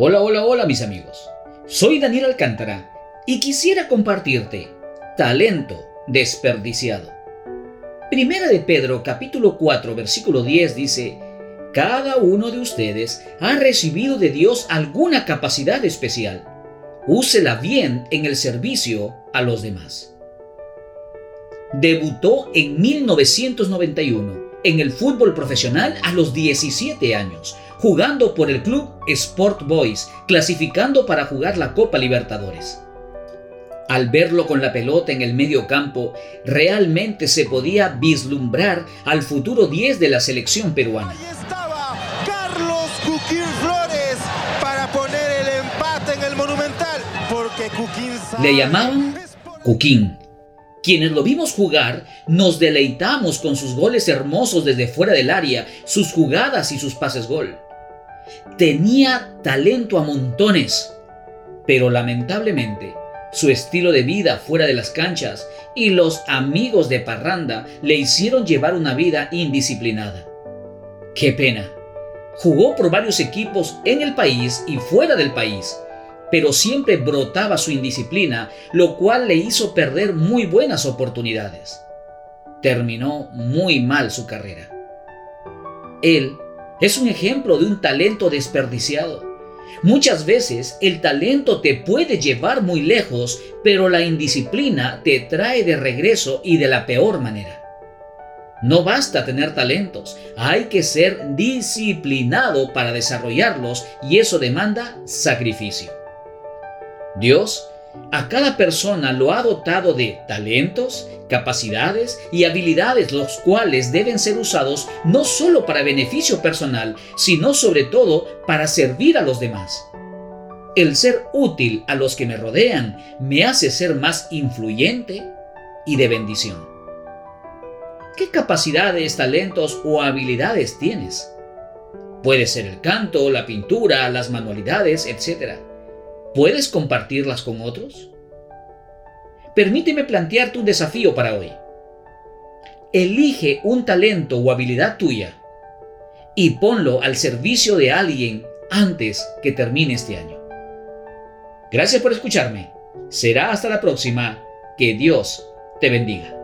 Hola, hola, hola mis amigos. Soy Daniel Alcántara y quisiera compartirte talento desperdiciado. Primera de Pedro capítulo 4 versículo 10 dice, Cada uno de ustedes ha recibido de Dios alguna capacidad especial. Úsela bien en el servicio a los demás. Debutó en 1991 en el fútbol profesional a los 17 años, jugando por el club Sport Boys, clasificando para jugar la Copa Libertadores. Al verlo con la pelota en el medio campo, realmente se podía vislumbrar al futuro 10 de la selección peruana. Ahí estaba Carlos Cuquín Flores para poner el empate en el Monumental, porque Cuquín Le llamaban Cuquín quienes lo vimos jugar, nos deleitamos con sus goles hermosos desde fuera del área, sus jugadas y sus pases gol. Tenía talento a montones, pero lamentablemente su estilo de vida fuera de las canchas y los amigos de parranda le hicieron llevar una vida indisciplinada. Qué pena. Jugó por varios equipos en el país y fuera del país, pero siempre brotaba su indisciplina, lo cual le hizo perder muy buenas oportunidades. Terminó muy mal su carrera. Él es un ejemplo de un talento desperdiciado. Muchas veces el talento te puede llevar muy lejos, pero la indisciplina te trae de regreso y de la peor manera. No basta tener talentos, hay que ser disciplinado para desarrollarlos y eso demanda sacrificio. Dios a cada persona lo ha dotado de talentos, capacidades y habilidades los cuales deben ser usados no solo para beneficio personal, sino sobre todo para servir a los demás. El ser útil a los que me rodean me hace ser más influyente y de bendición. ¿Qué capacidades, talentos o habilidades tienes? Puede ser el canto, la pintura, las manualidades, etc. ¿Puedes compartirlas con otros? Permíteme plantearte un desafío para hoy. Elige un talento o habilidad tuya y ponlo al servicio de alguien antes que termine este año. Gracias por escucharme. Será hasta la próxima. Que Dios te bendiga.